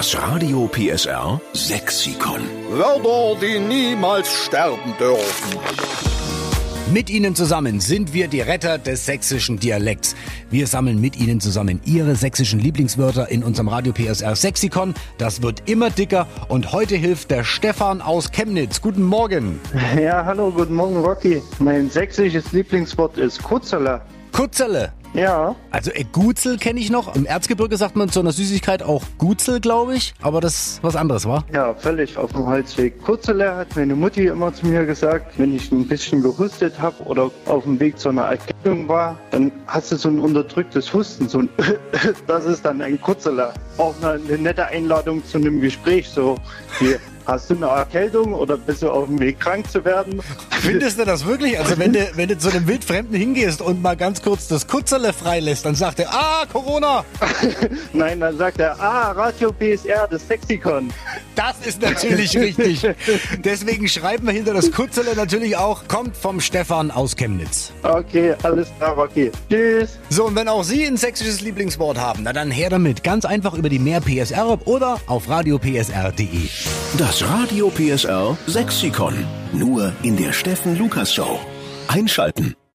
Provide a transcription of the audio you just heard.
Das Radio PSR Sexikon. Wörter, die niemals sterben dürfen. Mit Ihnen zusammen sind wir die Retter des sächsischen Dialekts. Wir sammeln mit Ihnen zusammen Ihre sächsischen Lieblingswörter in unserem Radio PSR Sexikon. Das wird immer dicker und heute hilft der Stefan aus Chemnitz. Guten Morgen. Ja, hallo, guten Morgen, Rocky. Mein sächsisches Lieblingswort ist Kutzele. Kutzele. Ja, Also äh, Gutzel kenne ich noch. Im Erzgebirge sagt man zu einer Süßigkeit auch Gutzel, glaube ich. Aber das ist was anderes, war? ja, völlig auf dem Holzweg. Kutzele hat meine Mutti immer zu mir gesagt, wenn ich ein bisschen gehustet habe oder auf dem Weg zu einer Erkältung war, dann hast du so ein unterdrücktes Husten, so ein das ist dann ein Kutzele. Auch eine, eine nette Einladung zu einem Gespräch, so wie, hast du eine Erkältung oder bist du auf dem Weg krank zu werden? Findest du das wirklich? Also wenn du, wenn du zu einem Wildfremden hingehst und mal ganz kurz das Kutzele freilässt, dann sagt er, ah, Corona. Nein, dann sagt er, ah, Radio PSR, das Sexikon. Das ist natürlich richtig. Deswegen schreiben wir hinter das Kutzele natürlich auch, kommt vom Stefan aus Chemnitz. Okay, alles klar, Rocky. Tschüss. So, und wenn auch Sie ein sächsisches Lieblingswort haben, na dann her damit. Ganz einfach über die Mehr PSR oder auf radiopsr.de. Das Radio PSR Sexikon. Nur in der Steffen Lukas Show. Einschalten.